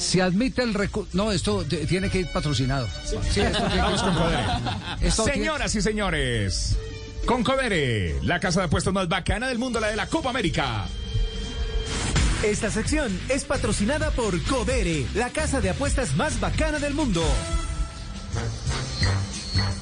Se admite el recurso. No, esto tiene que ir patrocinado. Sí, esto tiene que ir Esto tiene- Señoras y señores, con Codere, la casa de apuestas más bacana del mundo, la de la Copa América. Esta sección es patrocinada por Codere, la casa de apuestas más bacana del mundo.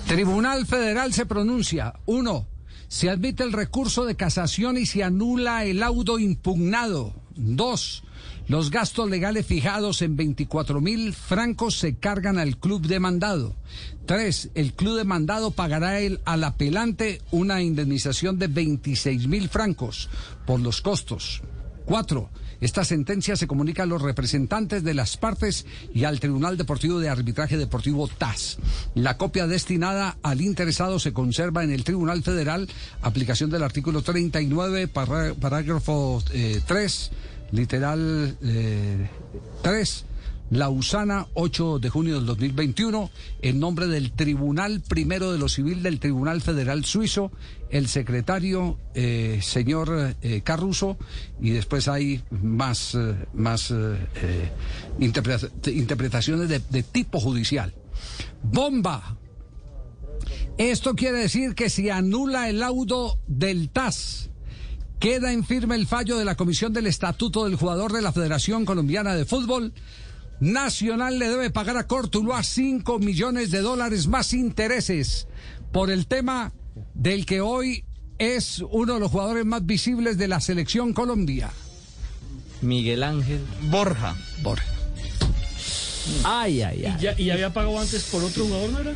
Tribunal Federal se pronuncia. Uno. Se admite el recurso de casación y se anula el laudo impugnado. Dos. Los gastos legales fijados en 24 mil francos se cargan al club demandado. Tres. El club demandado pagará el, al apelante una indemnización de 26 mil francos por los costos. Cuatro. Esta sentencia se comunica a los representantes de las partes y al Tribunal Deportivo de Arbitraje Deportivo TAS. La copia destinada al interesado se conserva en el Tribunal Federal, aplicación del artículo 39, pará- parágrafo eh, 3, literal eh, 3. Lausana, 8 de junio del 2021, en nombre del Tribunal Primero de lo Civil del Tribunal Federal Suizo, el secretario, eh, señor eh, Carruso, y después hay más, eh, más interpreta- interpretaciones de, de tipo judicial. Bomba. Esto quiere decir que si anula el laudo del TAS, queda en firme el fallo de la Comisión del Estatuto del Jugador de la Federación Colombiana de Fútbol. Nacional le debe pagar a Cortuluá 5 millones de dólares más intereses por el tema del que hoy es uno de los jugadores más visibles de la selección Colombia. Miguel Ángel Borja. Borja. Ay, ay, ay. ¿Ya, ¿Y había pagado antes por otro jugador, no era?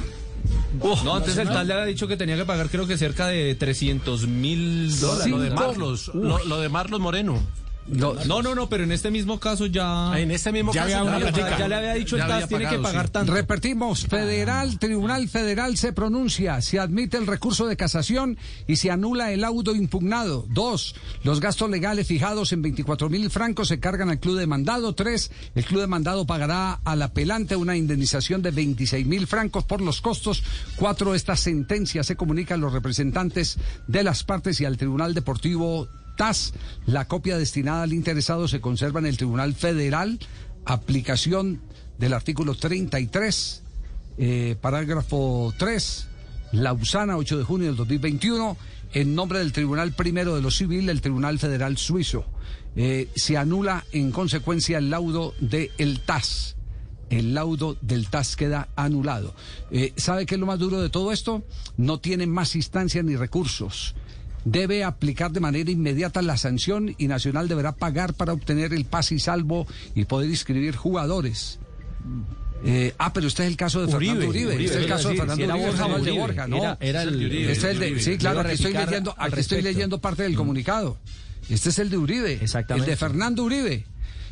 no, antes el tal le había dicho que tenía que pagar creo que cerca de 300 mil dólares. Lo de Marlos, lo, lo de Marlos Moreno. No, No, no, no, pero en este mismo caso ya... En este mismo Ya caso había una ya ya le había dicho Ya el TAS, tiene que pagar sí. tanto. Repetimos, Federal, Tribunal Federal se pronuncia, se admite el recurso de casación y se anula el laudo impugnado. Dos, los gastos legales fijados en 24 mil francos se cargan al club demandado. Tres, el club demandado pagará al apelante una indemnización de 26 mil francos por los costos. Cuatro, esta sentencia se comunica a los representantes de las partes y al Tribunal Deportivo TAS. La copia destinada al interesado se conserva en el Tribunal Federal. Aplicación del artículo 33, eh, parágrafo 3, Lausana, 8 de junio del 2021, en nombre del Tribunal Primero de lo Civil, el Tribunal Federal Suizo. Eh, se anula en consecuencia el laudo del el TAS. El laudo del TAS queda anulado. Eh, ¿Sabe qué es lo más duro de todo esto? No tiene más instancia ni recursos debe aplicar de manera inmediata la sanción y Nacional deberá pagar para obtener el pase y salvo y poder inscribir jugadores. Eh, ah, pero este es el caso de Fernando Uribe. Uribe, este es el caso de Fernando Uribe, Borja no el de Uribe, Borja, no. era- era el- Este es el de, sí, claro, aquí estoy leyendo, aquí estoy leyendo parte del comunicado. Este es el de Uribe. Exactamente. El de Fernando Uribe.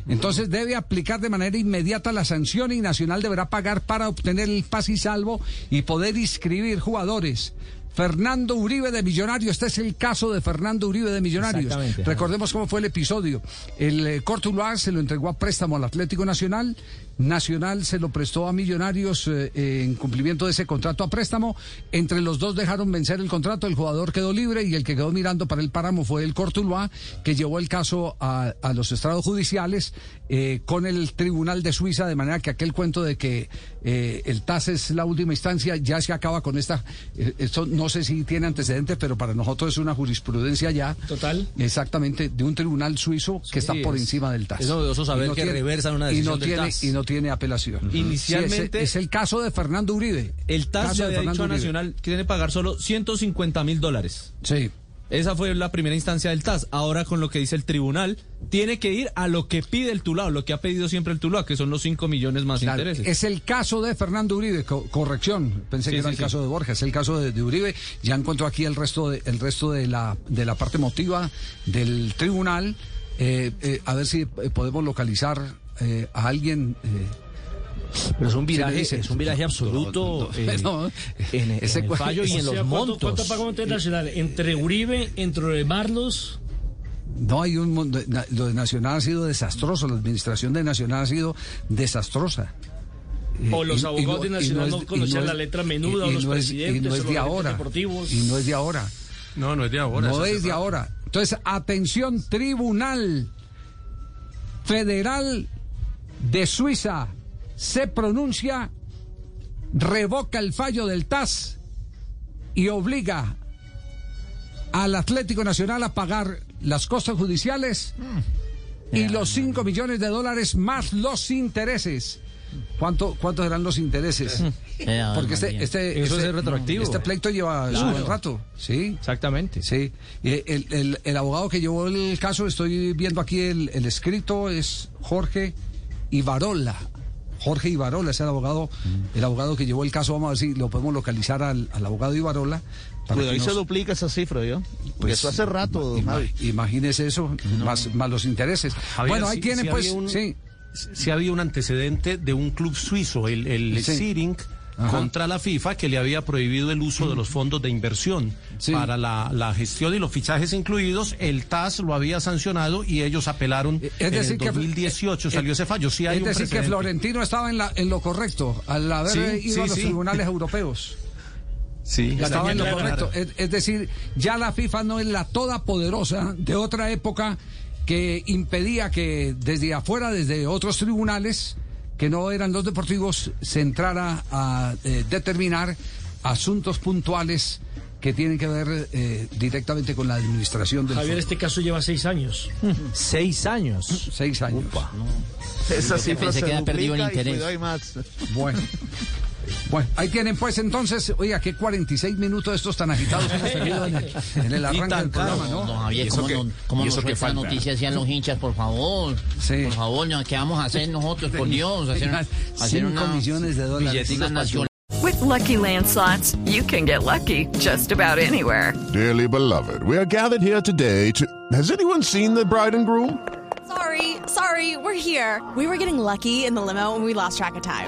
Entonces debe aplicar de manera inmediata la sanción y Nacional deberá pagar para obtener el pase y salvo y poder inscribir jugadores. Fernando Uribe de Millonarios, este es el caso de Fernando Uribe de Millonarios. Recordemos cómo fue el episodio. El eh, Cortuluá se lo entregó a préstamo al Atlético Nacional. Nacional se lo prestó a Millonarios eh, eh, en cumplimiento de ese contrato a préstamo. Entre los dos dejaron vencer el contrato, el jugador quedó libre y el que quedó mirando para el páramo fue el Cortuluá, que llevó el caso a, a los estrados judiciales eh, con el Tribunal de Suiza, de manera que aquel cuento de que eh, el TAS es la última instancia ya se acaba con esta. esto no sé si tiene antecedentes, pero para nosotros es una jurisprudencia ya. Total. Exactamente, de un tribunal suizo que está por es- encima del TAS. es novedoso saber que reversan una y decisión no del tiene, TAS. Y no tiene apelación. Inicialmente- Sí, es, es el caso de Fernando Uribe. El TAS ya de había dicho a. Nacional que tiene que pagar solo 150 mil dólares. Sí. Esa fue la primera instancia del TAS. Ahora con lo que dice el tribunal, tiene que ir a lo que pide el Tuluá, lo que ha pedido siempre el Tuluá, que son los 5 millones más Claro, intereses. es el caso de Fernando Uribe, co- corrección, pensé Sí, que era el sí. caso de Borja, es el caso de, de Uribe. Ya encontró aquí el resto de, el resto de la de la parte motiva del tribunal. Eh, eh, a ver si eh, podemos localizar eh, a alguien. Pero es un Sí, viraje, dice. es un viraje absoluto No, no, eh, no. en, en Ese el fallo y en los ¿cuánto, montos. ¿Cuánto pagó Internacional? Entre Uribe, entre Marlos. No hay un mundo- lo de Nacional ha sido desastroso, la administración de Nacional ha sido desastrosa. O los y- y abogados de y Nacional es- no conocían es- la letra menuda, o los no es- presidentes, y no es de ahora. deportivos. Y no es de ahora. No, no es de ahora. No es de ahora. Entonces, atención, Tribunal Federal de Suiza se pronuncia, revoca el fallo del TAS y obliga al Atlético Nacional a pagar las costas judiciales y los 5 millones de dólares más los intereses. ¿Cuánto, ¿Cuántos serán los intereses? Porque este, este, Eso este- es retroactivo. Este pleito lleva su Claro. buen rato, ¿sí? Exactamente. Sí, y el, el- el abogado que llevó el caso, estoy viendo aquí el, el escrito, es Jorge Ibarola. Jorge Ibarola es el abogado, el abogado que llevó el caso. Vamos a ver si lo podemos localizar al, al abogado Ibarola. Cuidado, que ahí se duplica esa cifra, ¿yo? Porque pues, eso hace rato, ima- Javi. Imagínese eso, más, más los intereses. Javier, bueno, ahí sí- tienen sí pues, un- sí. Sí había un antecedente de un club suizo, el, el Sí. Siring, Ajá. contra la FIFA que le había prohibido el uso de los fondos de inversión Sí. para la, la gestión y los fichajes incluidos. El TAS lo había sancionado y ellos apelaron. Es en el que- 2018 eh, salió ese fallo. Sí hay es un decir, que. Florentino estaba en, la, en lo correcto al haber Sí, eh, ido sí, a los tribunales europeos. Sí, Estaba en lo correcto. Es, es decir, ya la FIFA no es la todopoderosa de otra época que impedía que desde afuera, desde otros tribunales, que no eran los deportivos, se entrara a eh, determinar asuntos puntuales que tienen que ver eh, directamente con la administración del Javier, fútbol. este caso lleva seis años. Seis años. Seis años. Esa cifra se que había perdido y interés. cuidado, hay más. Bueno. Bueno, ahí tienen pues entonces, oiga, qué 46 minutos estos tan agitados hemos tenido en el, en el arranque del programa, ¿no? No, Javier, ¿Y eso ¿cómo, qué- no, cómo nos sueltan noticias hacían los hinchas, por favor? Sí. Por favor, ¿no? ¿qué vamos a hacer nosotros, por Dios? Hacer, hacer cinco una, millones de dólares. una. With Lucky Land slots, you can get lucky just about anywhere. Dearly beloved, we are gathered here today to. Has anyone seen the bride and groom? Sorry, sorry, we're here. We were getting lucky in the limo and we lost track of time.